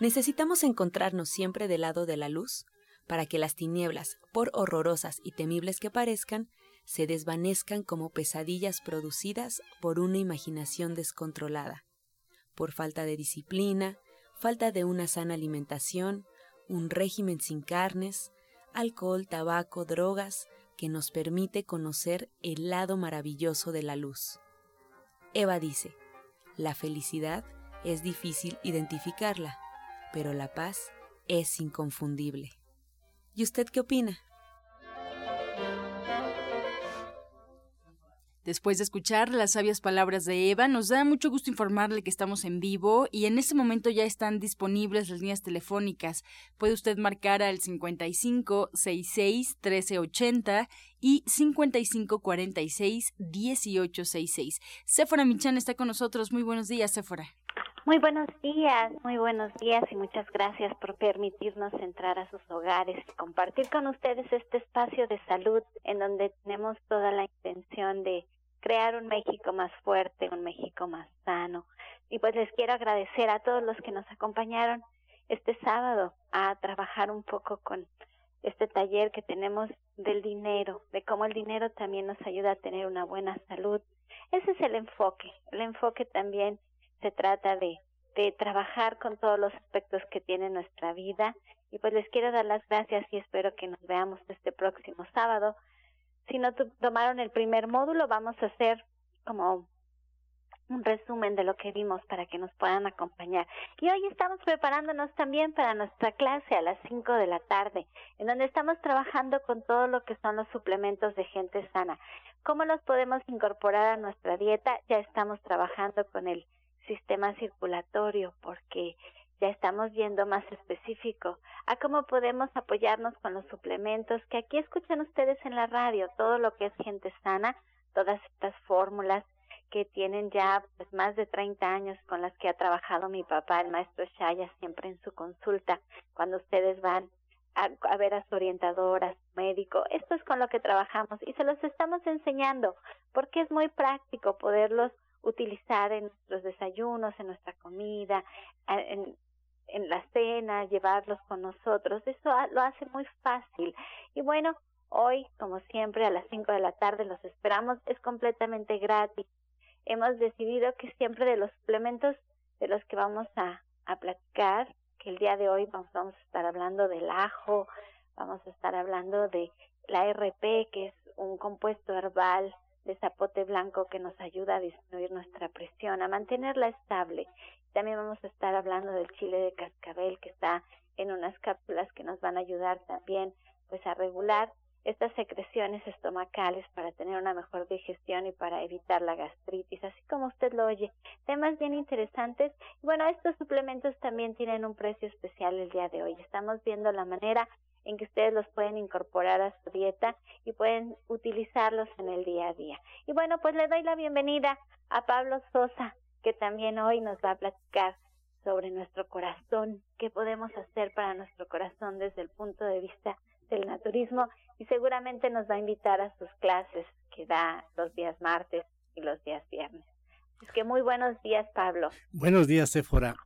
Necesitamos encontrarnos siempre del lado de la luz para que las tinieblas, por horrorosas y temibles que parezcan, se desvanezcan como pesadillas producidas por una imaginación descontrolada, por falta de disciplina, falta de una sana alimentación, un régimen sin carnes, alcohol, tabaco, drogas, que nos permite conocer el lado maravilloso de la luz. Eva dice, la felicidad es difícil identificarla, pero la paz es inconfundible. ¿Y usted qué opina? Después de escuchar las sabias palabras de Eva, nos da mucho gusto informarle que estamos en vivo y en este momento ya están disponibles las líneas telefónicas. Puede usted marcar al 55 66 1380 y 55 46 1866. Séfora Michan está con nosotros. Muy buenos días, Séfora. Muy buenos días, muy buenos días y muchas gracias por permitirnos entrar a sus hogares y compartir con ustedes este espacio de salud en donde tenemos toda la intención de crear un México más fuerte, un México más sano. Y pues les quiero agradecer a todos los que nos acompañaron este sábado a trabajar un poco con este taller que tenemos del dinero, de cómo el dinero también nos ayuda a tener una buena salud. Ese es el enfoque. El enfoque también se trata de, de trabajar con todos los aspectos que tiene nuestra vida y pues les quiero dar las gracias y espero que nos veamos este próximo sábado. Si no tomaron el primer módulo, vamos a hacer como un resumen de lo que vimos para que nos puedan acompañar. Y hoy estamos preparándonos también para nuestra clase a las 5 de la tarde, en donde estamos trabajando con todo lo que son los suplementos de gente sana. ¿Cómo los podemos incorporar a nuestra dieta? Ya estamos trabajando con el sistema circulatorio, porque ya estamos viendo más específico a cómo podemos apoyarnos con los suplementos que aquí escuchan ustedes en la radio, todo lo que es gente sana, todas estas fórmulas que tienen ya pues más de 30 años con las que ha trabajado mi papá, el maestro Shaya, siempre en su consulta, cuando ustedes van a, a, ver a su orientadora, médico. Esto es con lo que trabajamos y se los estamos enseñando porque es muy práctico poderlos utilizar en nuestros desayunos, en nuestra comida, en, en la cena, llevarlos con nosotros. Eso lo hace muy fácil. Y bueno, hoy, como siempre, a las 5 de la tarde los esperamos. Es completamente gratis. Hemos decidido que siempre de los suplementos de los que vamos a, a platicar, que el día de hoy vamos, vamos a estar hablando del ajo, vamos a estar hablando de la RP, que es un compuesto herbal de zapote blanco que nos ayuda a disminuir nuestra presión, a mantenerla estable. También vamos a estar hablando del chile de cascabel que está en unas cápsulas que nos van a ayudar también pues a regular estas secreciones estomacales para tener una mejor digestión y para evitar la gastritis, así como usted lo oye. Temas bien interesantes. Bueno, estos suplementos también tienen un precio especial el día de hoy. Estamos viendo la manera en que ustedes los pueden incorporar a su dieta y pueden utilizarlos en el día a día. Y bueno, pues le doy la bienvenida a Pablo Sosa, que también hoy nos va a platicar sobre nuestro corazón, qué podemos hacer para nuestro corazón desde el punto de vista del naturismo y seguramente nos va a invitar a sus clases que da los días martes y los días viernes. Es que muy buenos días, Pablo. Buenos días, Sephora.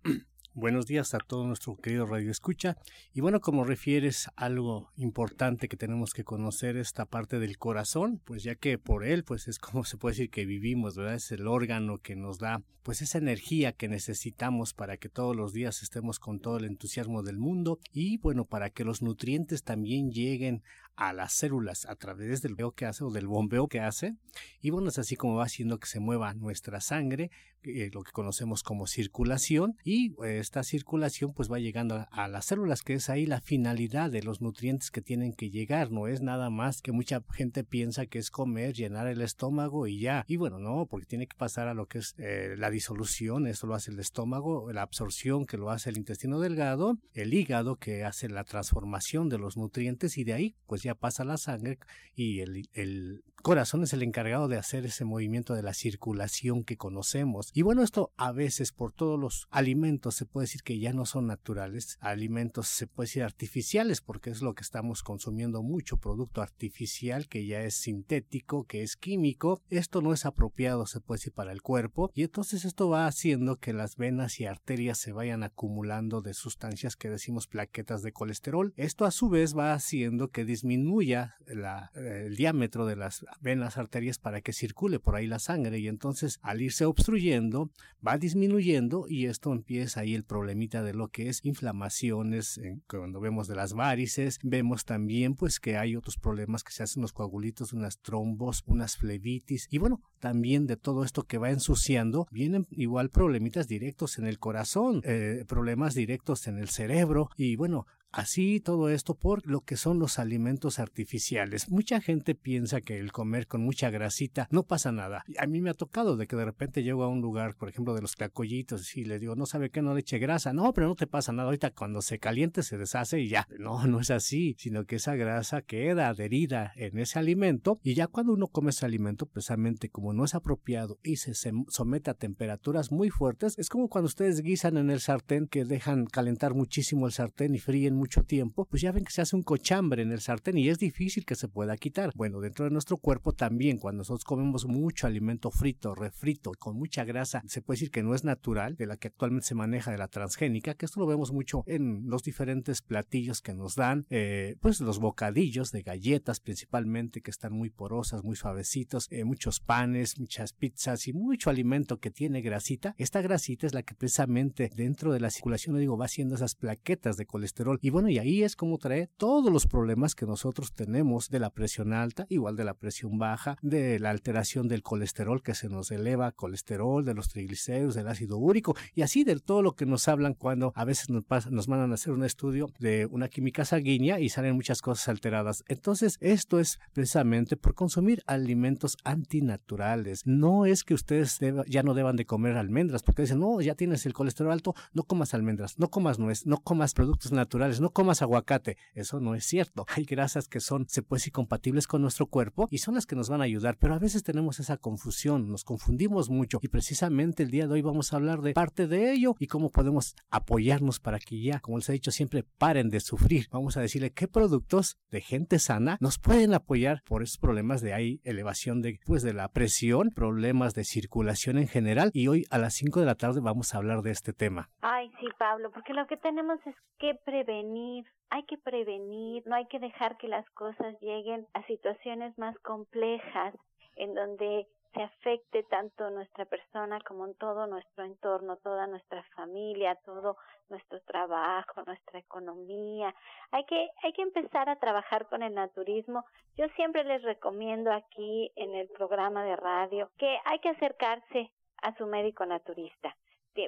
Buenos días a todo nuestro querido Radio Escucha. Y bueno, como refieres algo importante que tenemos que conocer esta parte del corazón, pues ya que por él, pues es como se puede decir que vivimos, ¿verdad? Es el órgano que nos da, pues esa energía que necesitamos para que todos los días estemos con todo el entusiasmo del mundo y bueno, para que los nutrientes también lleguen a las células a través del bombeo que hace o del bombeo que hace. Y bueno, es así como va haciendo que se mueva nuestra sangre, eh, lo que conocemos como circulación. Y eh, esta circulación pues va llegando a, las células, que es ahí la finalidad de los nutrientes que tienen que llegar. No es nada más que mucha gente piensa que es comer, llenar el estómago y ya. Y bueno, no, porque tiene que pasar a lo que es eh, la disolución, eso lo hace el estómago, la absorción que lo hace el intestino delgado, el hígado que hace la transformación de los nutrientes y de ahí pues ya pasa la sangre y el, el corazón es el encargado de hacer ese movimiento de la circulación que conocemos. Y bueno, esto a veces por todos los alimentos se puede decir que ya no son naturales, alimentos se puede decir artificiales porque es lo que estamos consumiendo mucho, producto artificial que ya es sintético, que es químico. Esto no es apropiado, se puede decir, para el cuerpo y entonces esto va haciendo que las venas y arterias se vayan acumulando de sustancias que decimos plaquetas de colesterol. Esto a su vez va haciendo que disminuya el diámetro de las venas arterias para que circule por ahí la sangre y entonces al irse obstruyendo va disminuyendo y esto empieza ahí el problemita de lo que es inflamaciones cuando vemos de las varices vemos también pues que hay otros problemas que se hacen unos coagulitos unas trombos unas flebitis y bueno también de todo esto que va ensuciando vienen igual problemitas directos en el corazón eh, problemas directos en el cerebro y bueno Así todo esto por lo que son los alimentos artificiales. Mucha gente piensa que el comer con mucha grasita no pasa nada. A mí me ha tocado de que de repente llego a un lugar, por ejemplo, de los clacollitos y le digo, no sabe qué, no le eche grasa. No, pero no te pasa nada. Ahorita cuando se caliente se deshace y ya. No, no es así, sino que esa grasa queda adherida en ese alimento y ya cuando uno come ese alimento, precisamente como no es apropiado y se somete a temperaturas muy fuertes, es como cuando ustedes guisan en el sartén que dejan calentar muchísimo el sartén y fríen mucho tiempo, pues ya ven que se hace un cochambre en el sartén y es difícil que se pueda quitar. Bueno, dentro de nuestro cuerpo también, cuando nosotros comemos mucho alimento frito, refrito, con mucha grasa, se puede decir que no es natural, de la que actualmente se maneja de la transgénica, que esto lo vemos mucho en los diferentes platillos que nos dan, eh, pues los bocadillos de galletas principalmente, que están muy porosas, muy suavecitos, eh, muchos panes, muchas pizzas y mucho alimento que tiene grasita. Esta grasita es la que precisamente dentro de la circulación, digo, va haciendo esas plaquetas de colesterol. Y bueno, y ahí es como trae todos los problemas que nosotros tenemos de la presión alta, igual de la presión baja, de la alteración del colesterol que se nos eleva, colesterol, de los triglicéridos, del ácido úrico y así de todo lo que nos hablan cuando a veces nos, nos mandan a hacer un estudio de una química sanguínea y salen muchas cosas alteradas. Entonces, esto es precisamente por consumir alimentos antinaturales. No es que ustedes ya no deban de comer almendras, porque dicen, no, ya tienes el colesterol alto, no comas almendras, no comas nuez, no comas productos naturales, no comas aguacate. Eso no es cierto. Hay grasas que son, se puede decir, compatibles con nuestro cuerpo y son las que nos van a ayudar, pero a veces tenemos esa confusión, nos confundimos mucho y precisamente el día de hoy vamos a hablar de parte de ello y cómo podemos apoyarnos para que ya, como les he dicho siempre, paren de sufrir. Vamos a decirle qué productos de gente sana nos pueden apoyar por esos problemas de ahí, elevación de, pues, de la presión, problemas de circulación en general y hoy a las 5 de la tarde vamos a hablar de este tema. Ay, sí, Pablo, porque lo que tenemos es que prevenir hay que prevenir, no hay que dejar que las cosas lleguen a situaciones más complejas en donde se afecte tanto nuestra persona como en todo nuestro entorno, toda nuestra familia, todo nuestro trabajo, nuestra economía. Hay que, hay que empezar a trabajar con el naturismo. Yo siempre les recomiendo aquí en el programa de radio que hay que acercarse a su médico naturista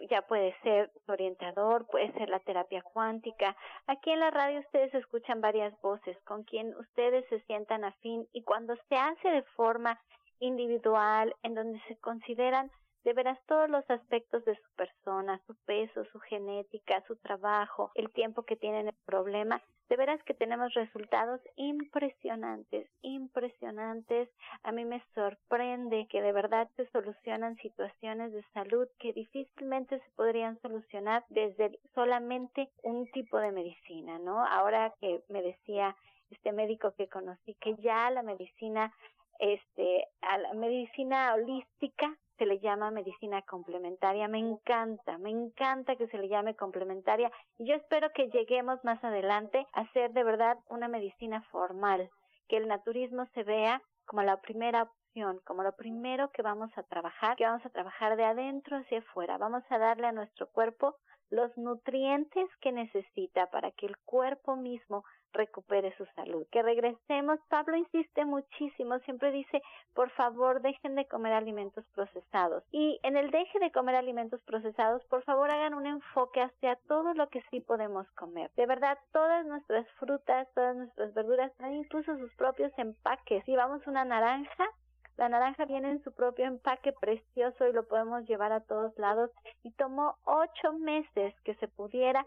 ya puede ser orientador, puede ser la terapia cuántica. Aquí en la radio ustedes escuchan varias voces con quien ustedes se sientan afín y cuando se hace de forma individual, en donde se consideran de veras todos los aspectos de su persona, su peso, su genética, su trabajo, el tiempo que tienen el problema, de veras que tenemos resultados impresionantes, impresionantes. A mí me sorprende que de verdad se solucionan situaciones de salud que difícilmente se podrían solucionar desde solamente un tipo de medicina, ¿no? Ahora que me decía este médico que conocí que ya la medicina este a la medicina holística se le llama medicina complementaria. Me encanta, me encanta que se le llame complementaria y yo espero que lleguemos más adelante a ser de verdad una medicina formal, que el naturismo se vea como la primera opción, como lo primero que vamos a trabajar, que vamos a trabajar de adentro hacia afuera. Vamos a darle a nuestro cuerpo los nutrientes que necesita para que el cuerpo mismo recupere su salud, que regresemos. Pablo insiste muchísimo, siempre dice, por favor, dejen de comer alimentos procesados. Y en el deje de comer alimentos procesados, por favor, hagan un enfoque hacia todo lo que sí podemos comer. De verdad, todas nuestras frutas, todas nuestras verduras, incluso sus propios empaques. Si vamos una naranja, la naranja viene en su propio empaque precioso y lo podemos llevar a todos lados. Y tomó ocho meses que se pudiera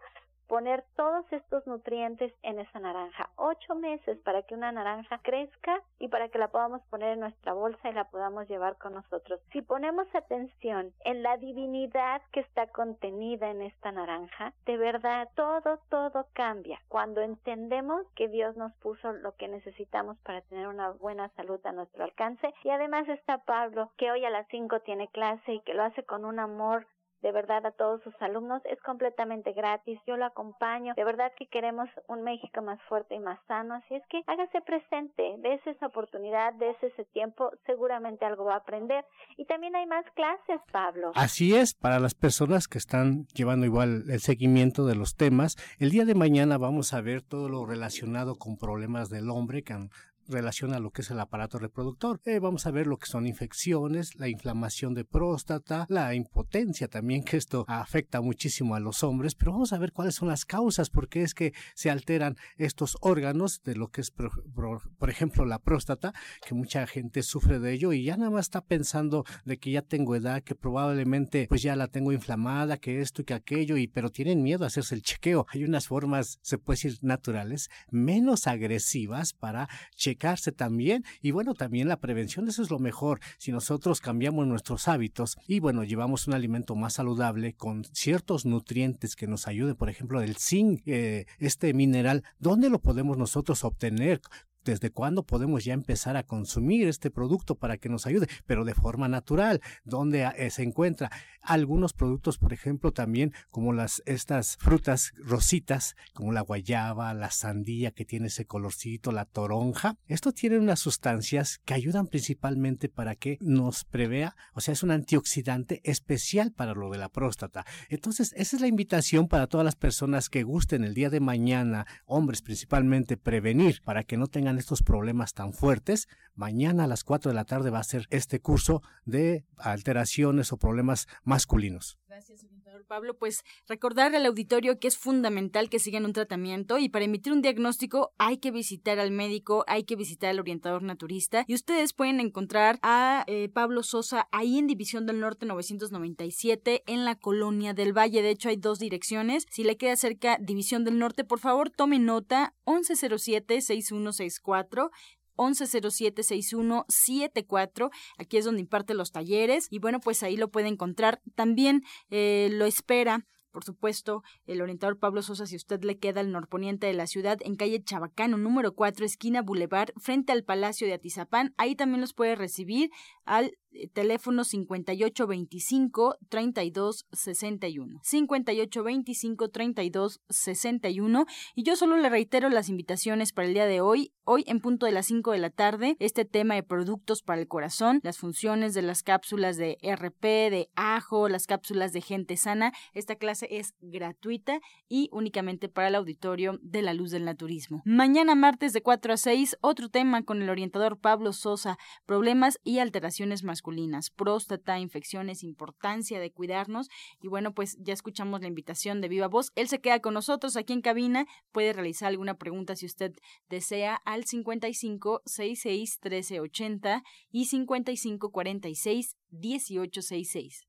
poner todos estos nutrientes en esa naranja. Ocho meses para que una naranja crezca y para que la podamos poner en nuestra bolsa y la podamos llevar con nosotros. Si ponemos atención en la divinidad que está contenida en esta naranja, de verdad todo, todo cambia. Cuando entendemos que Dios nos puso lo que necesitamos para tener una buena salud a nuestro alcance. Y además está Pablo, que hoy a las cinco tiene clase y que lo hace con un amor de verdad a todos sus alumnos. Es completamente gratis, yo lo acompaño. De verdad que queremos un México más fuerte y más sano. Así es que hágase presente, des esa oportunidad, des ese tiempo, seguramente algo va a aprender. Y también hay más clases, Pablo. Así es, para las personas que están llevando igual el seguimiento de los temas, el día de mañana vamos a ver todo lo relacionado con problemas del hombre que han relación a lo que es el aparato reproductor. Eh, vamos a ver lo que son infecciones, la inflamación de próstata, la impotencia también, que esto afecta muchísimo a los hombres, pero vamos a ver cuáles son las causas, por qué es que se alteran estos órganos de lo que es, por, por, ejemplo, la próstata, que mucha gente sufre de ello y ya nada más está pensando de que ya tengo edad, que probablemente pues ya la tengo inflamada, que esto y que aquello, y pero tienen miedo a hacerse el chequeo. Hay unas formas, se puede decir, naturales, menos agresivas para chequear también y bueno, también la prevención, eso es lo mejor. Si nosotros cambiamos nuestros hábitos y bueno, llevamos un alimento más saludable con ciertos nutrientes que nos ayuden, por ejemplo, el zinc, eh, este mineral, ¿dónde lo podemos nosotros obtener? Desde cuándo podemos ya empezar a consumir este producto para que nos ayude, pero de forma natural, donde eh, se encuentra algunos productos, por ejemplo, también como las estas frutas rositas, como la guayaba, la sandía que tiene ese colorcito, la toronja. Esto tiene unas sustancias que ayudan principalmente para que nos prevea, o sea, es un antioxidante especial para lo de la próstata. Entonces, esa es la invitación para todas las personas que gusten el día de mañana, hombres principalmente, prevenir para que no tengan estos problemas tan fuertes, mañana a las 4 de la tarde va a ser este curso de alteraciones o problemas masculinos. Gracias, Pablo. Pues recordar al auditorio que es fundamental que sigan un tratamiento y para emitir un diagnóstico hay que visitar al médico, hay que visitar al orientador naturista y ustedes pueden encontrar a eh, Pablo Sosa ahí en División del Norte 997 en la Colonia del Valle. De hecho hay dos direcciones. Si le queda cerca División del Norte, por favor tome nota 1107-6164 11076174. Aquí es donde imparte los talleres y bueno, pues ahí lo puede encontrar. También eh, lo espera por supuesto, el orientador Pablo Sosa, si usted le queda al norponiente de la ciudad, en calle Chabacano, número 4, esquina Boulevard, frente al Palacio de Atizapán. Ahí también los puede recibir al teléfono 5825 3261 5825 3261 y yo solo le reitero las invitaciones para el día de hoy. Hoy en punto de las 5 de la tarde este tema de productos para el corazón las funciones de las cápsulas de RP de ajo las cápsulas de gente sana esta clase es gratuita y únicamente para el auditorio de la luz del naturismo. Mañana martes de 4 a 6 otro tema con el orientador Pablo Sosa problemas y alteraciones más masculinas, próstata, infecciones, importancia de cuidarnos. Y bueno, pues ya escuchamos la invitación de Viva Voz. Él se queda con nosotros aquí en cabina. Puede realizar alguna pregunta si usted desea al 55 66 1380 y 55 46 1866.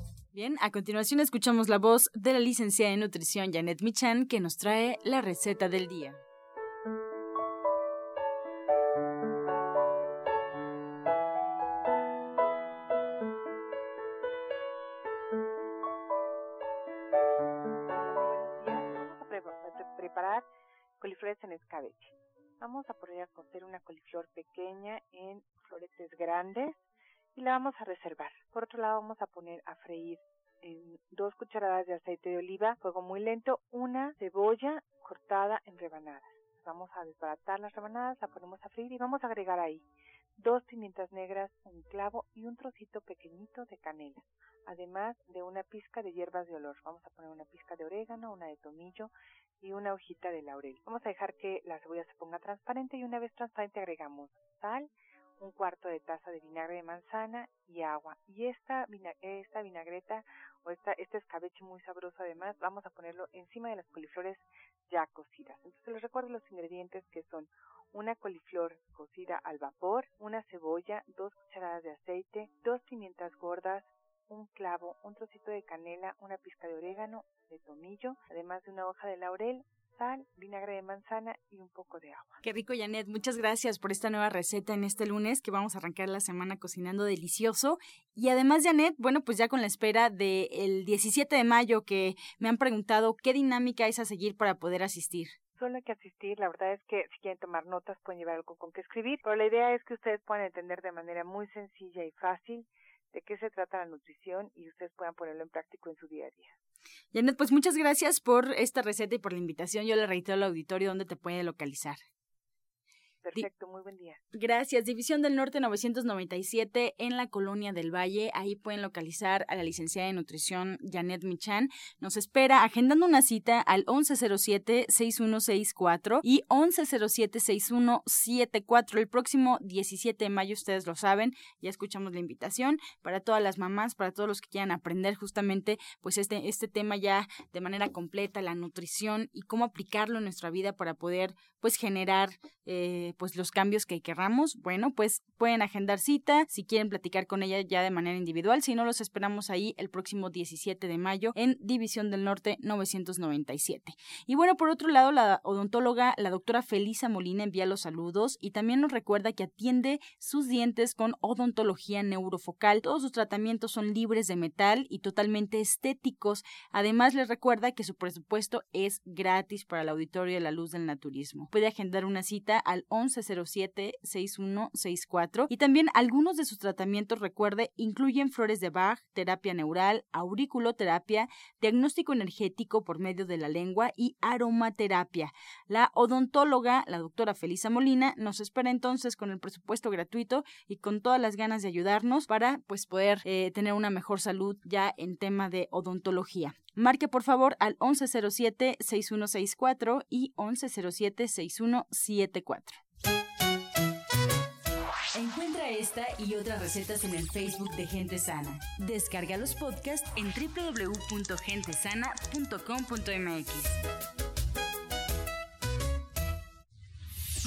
Bien, a continuación escuchamos la voz de la licenciada en nutrición Janet Michan que nos trae la receta del día. Vamos a preparar coliflores en escabeche. Vamos a poner a cocer una coliflor pequeña en floretes grandes y la vamos a reservar. Vamos a poner a freír en dos cucharadas de aceite de oliva, fuego muy lento, una cebolla cortada en rebanadas. Vamos a desbaratar las rebanadas, la ponemos a freír y vamos a agregar ahí dos pimientas negras, un clavo y un trocito pequeñito de canela, además de una pizca de hierbas de olor. Vamos a poner una pizca de orégano, una de tomillo y una hojita de laurel. Vamos a dejar que la cebolla se ponga transparente y una vez transparente agregamos sal, un cuarto de taza de vinagre de manzana y agua. Y esta, esta vinagreta o esta, este escabeche muy sabroso además, vamos a ponerlo encima de las coliflores ya cocidas. Entonces les recuerdo los ingredientes que son una coliflor cocida al vapor, una cebolla, dos cucharadas de aceite, dos pimientas gordas, un clavo, un trocito de canela, una pizca de orégano, de tomillo, además de una hoja de laurel, sal, vinagre de manzana y un poco de agua. Qué rico, Janet. Muchas gracias por esta nueva receta en este lunes que vamos a arrancar la semana cocinando delicioso. Y además, Janet, bueno, pues ya con la espera del 17 de mayo que me han preguntado qué dinámica es a seguir para poder asistir solo hay que asistir. La verdad es que si quieren tomar notas pueden llevar algo con que escribir, pero la idea es que ustedes puedan entender de manera muy sencilla y fácil de qué se trata la nutrición y ustedes puedan ponerlo en práctico en su día a día. Janet, pues muchas gracias por esta receta y por la invitación. Yo le reitero al auditorio dónde te puede localizar. Perfecto, muy buen día. Gracias. División del Norte 997 en la Colonia del Valle. Ahí pueden localizar a la licenciada de nutrición Janet Michan. Nos espera agendando una cita al 1107-6164 y 1107-6174 el próximo 17 de mayo. Ustedes lo saben, ya escuchamos la invitación para todas las mamás, para todos los que quieran aprender justamente pues este, este tema ya de manera completa, la nutrición y cómo aplicarlo en nuestra vida para poder pues generar eh, pues los cambios que querramos, bueno, pues pueden agendar cita si quieren platicar con ella ya de manera individual, si no los esperamos ahí el próximo 17 de mayo en División del Norte 997. Y bueno, por otro lado, la odontóloga, la doctora Felisa Molina envía los saludos y también nos recuerda que atiende sus dientes con odontología neurofocal. Todos sus tratamientos son libres de metal y totalmente estéticos. Además, les recuerda que su presupuesto es gratis para el auditorio de la luz del naturismo. Puede agendar una cita al 1107-6164 y también algunos de sus tratamientos, recuerde, incluyen flores de Bach, terapia neural, auriculoterapia, diagnóstico energético por medio de la lengua y aromaterapia. La odontóloga, la doctora Felisa Molina, nos espera entonces con el presupuesto gratuito y con todas las ganas de ayudarnos para pues poder eh, tener una mejor salud ya en tema de odontología. Marque por favor al 1107-6164 y 1107-6174. Encuentra esta y otras recetas en el Facebook de Gente Sana. Descarga los podcasts en www.gentesana.com.mx.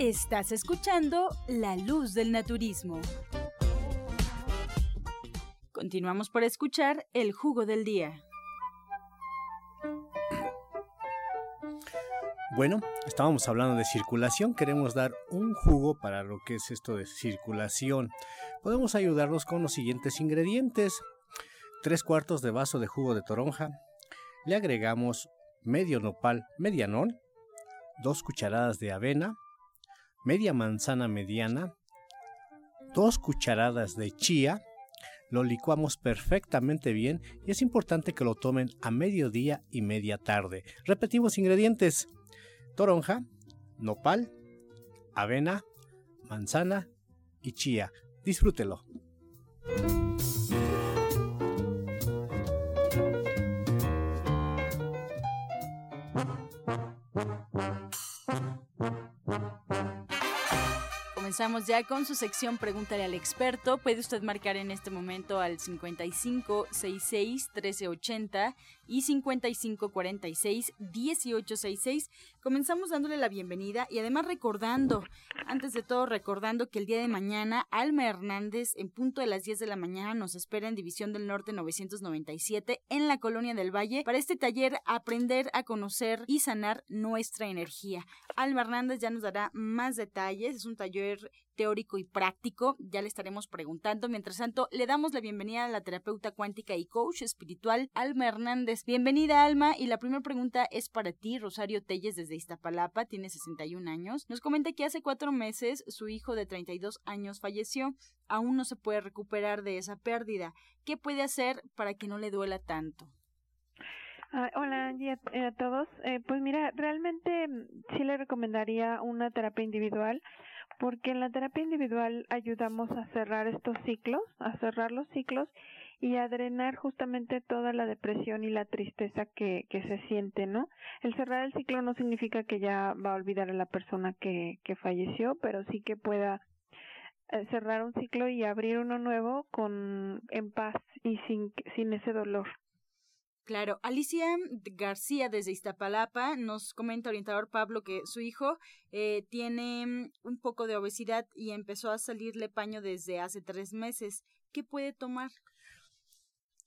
Estás escuchando La Luz del Naturismo. Continuamos por escuchar el jugo del día. Bueno, estábamos hablando de circulación, queremos dar un jugo para lo que es esto de circulación. Podemos ayudarnos con los siguientes ingredientes. Tres cuartos de vaso de jugo de toronja. Le agregamos medio nopal medianón, dos cucharadas de avena, media manzana mediana, dos cucharadas de chía, lo licuamos perfectamente bien y es importante que lo tomen a mediodía y media tarde. Repetimos ingredientes: toronja, nopal, avena, manzana y chía. Disfrútelo. Comenzamos ya con su sección Pregúntale al experto. Puede usted marcar en este momento al 5566 1380 y 5546 1866 Comenzamos dándole la bienvenida y además recordando, antes de todo recordando que el día de mañana Alma Hernández en punto de las 10 de la mañana nos espera en División del Norte 997 en la Colonia del Valle para este taller Aprender a conocer y sanar nuestra energía. Alma Hernández ya nos dará más detalles, es un taller teórico y práctico. Ya le estaremos preguntando. Mientras tanto, le damos la bienvenida a la terapeuta cuántica y coach espiritual Alma Hernández. Bienvenida, Alma. Y la primera pregunta es para ti, Rosario Telles, desde Iztapalapa, tiene 61 años. Nos comenta que hace cuatro meses su hijo de 32 años falleció. Aún no se puede recuperar de esa pérdida. ¿Qué puede hacer para que no le duela tanto? Ah, hola Angie, a, todos. Eh, pues mira, realmente mm, sí le recomendaría una terapia individual porque en la terapia individual ayudamos a cerrar estos ciclos, a cerrar los ciclos y a drenar justamente toda la depresión y la tristeza que, que se siente, ¿no? El cerrar el ciclo no significa que ya va a olvidar a la persona que, que falleció, pero sí que pueda eh, cerrar un ciclo y abrir uno nuevo con en paz y sin, sin ese dolor. Claro, Alicia García desde Iztapalapa nos comenta orientador Pablo que su hijo eh, tiene mm, un poco de obesidad y empezó a salirle paño desde hace tres meses. ¿Qué puede tomar?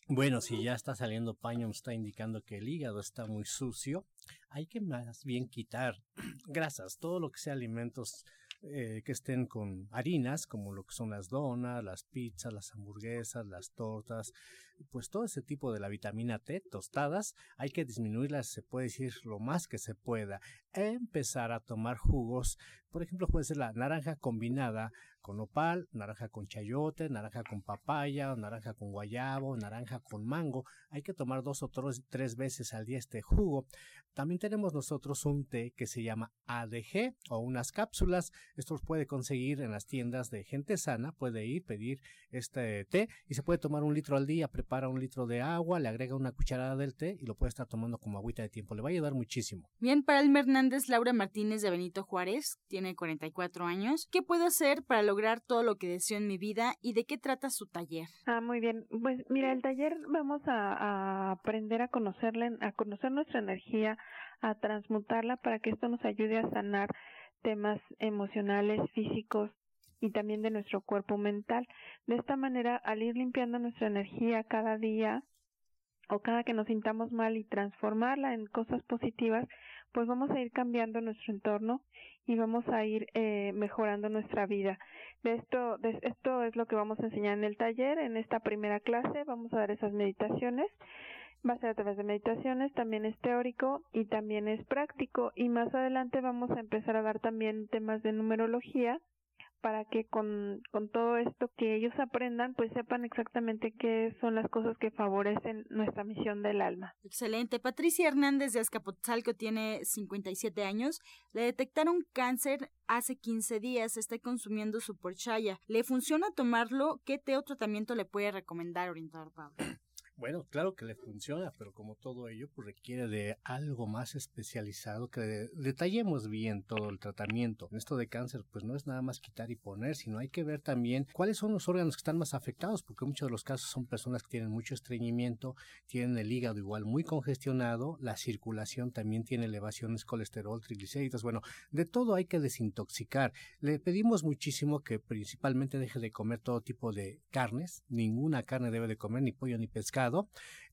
Bueno, si ya está saliendo paño, está indicando que el hígado está muy sucio. Hay que más bien quitar grasas, todo lo que sea alimentos eh, que estén con harinas, como lo que son las donas, las pizzas, las hamburguesas, las tortas, pues todo ese tipo de la vitamina T, tostadas, hay que disminuirlas, se puede decir lo más que se pueda. Empezar a tomar jugos, por ejemplo, puede ser la naranja combinada con opal, naranja con chayote, naranja con papaya, naranja con guayabo, naranja con mango. Hay que tomar dos o tres veces al día este jugo. También tenemos nosotros un té que se llama ADG o unas cápsulas. Esto los puede conseguir en las tiendas de gente sana. Puede ir, pedir este té y se puede tomar un litro al día. Prepara un litro de agua, le agrega una cucharada del té y lo puede estar tomando como agüita de tiempo. Le va a ayudar muchísimo. Bien, para Hernández, Laura Martínez de Benito Juárez, tiene 44 años. ¿Qué puedo hacer para lograr todo lo que deseo en mi vida y de qué trata su taller? Ah, muy bien. Pues mira, el taller vamos a, a aprender a conocerle, a conocer nuestra energía, a transmutarla para que esto nos ayude a sanar temas emocionales, físicos y también de nuestro cuerpo mental. De esta manera, al ir limpiando nuestra energía cada día o cada que nos sintamos mal y transformarla en cosas positivas, pues vamos a ir cambiando nuestro entorno y vamos a ir eh, mejorando nuestra vida. De esto, de esto es lo que vamos a enseñar en el taller. En esta primera clase vamos a dar esas meditaciones va a ser a través de meditaciones, también es teórico y también es práctico y más adelante vamos a empezar a dar también temas de numerología para que con, con todo esto que ellos aprendan, pues sepan exactamente qué son las cosas que favorecen nuestra misión del alma. Excelente. Patricia Hernández de Azcapotzalco tiene 57 años. Le detectaron cáncer hace 15 días. Está consumiendo su porchaya. ¿Le funciona tomarlo? ¿Qué té o tratamiento le puede recomendar, orientador Pablo? Bueno, claro que le funciona, pero como todo ello, pues requiere de algo más especializado que detallemos bien todo el tratamiento. En esto de cáncer, pues no es nada más quitar y poner, sino hay que ver también cuáles son los órganos que están más afectados, porque muchos de los casos son personas que tienen mucho estreñimiento, tienen el hígado igual muy congestionado, la circulación también tiene elevaciones, colesterol, triglicéridos, bueno, de todo hay que desintoxicar. Le pedimos muchísimo que principalmente deje de comer todo tipo de carnes, ninguna carne debe de comer, ni pollo ni pescado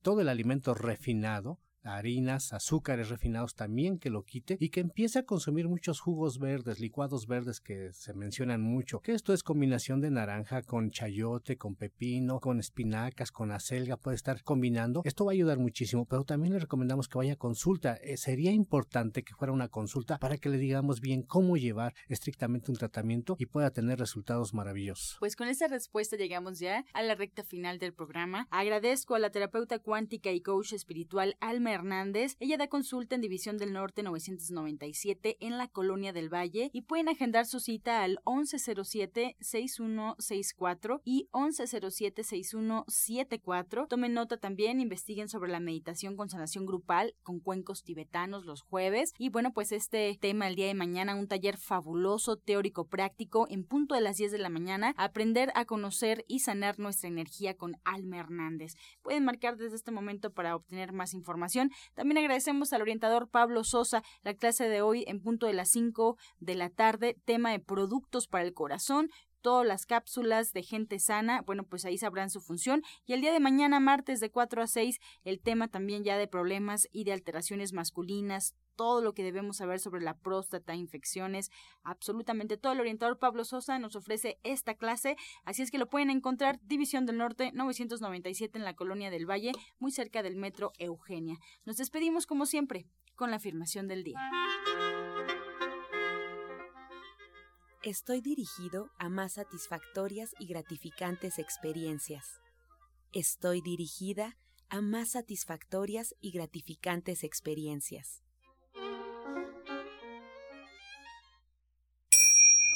todo el alimento refinado, harinas, azúcares refinados también que lo quite y que empiece a consumir muchos jugos verdes, licuados verdes que se mencionan mucho, que esto es combinación de naranja con chayote, con pepino, con espinacas, con acelga, puede estar combinando. Esto va a ayudar muchísimo, pero también le recomendamos que vaya a consulta. Eh, sería importante que fuera una consulta para que le digamos bien cómo llevar estrictamente un tratamiento y pueda tener resultados maravillosos. Pues con esta respuesta llegamos ya a la recta final del programa. Agradezco a la terapeuta cuántica y coach espiritual Alma Hernández. Ella da consulta en División del Norte 997 en la Colonia del Valle y pueden agendar su cita al 1107-6164 y 1107-6174. Tomen nota también, investiguen sobre la meditación con sanación grupal con cuencos tibetanos los jueves. Y bueno, pues este tema el día de mañana, un taller fabuloso, teórico, práctico, en punto de las 10 de la mañana, aprender a conocer y sanar nuestra energía con Alma Hernández. Pueden marcar desde este momento para obtener más información También agradecemos al orientador Pablo Sosa la clase de hoy en punto de las 5 de la tarde, tema de productos para el corazón todas las cápsulas de gente sana, bueno, pues ahí sabrán su función. Y el día de mañana, martes de 4 a 6, el tema también ya de problemas y de alteraciones masculinas, todo lo que debemos saber sobre la próstata, infecciones, absolutamente todo. El orientador Pablo Sosa nos ofrece esta clase, así es que lo pueden encontrar División del Norte 997 en la Colonia del Valle, muy cerca del metro Eugenia. Nos despedimos como siempre con la afirmación del día. Estoy dirigido a más satisfactorias y gratificantes experiencias. Estoy dirigida a más satisfactorias y gratificantes experiencias.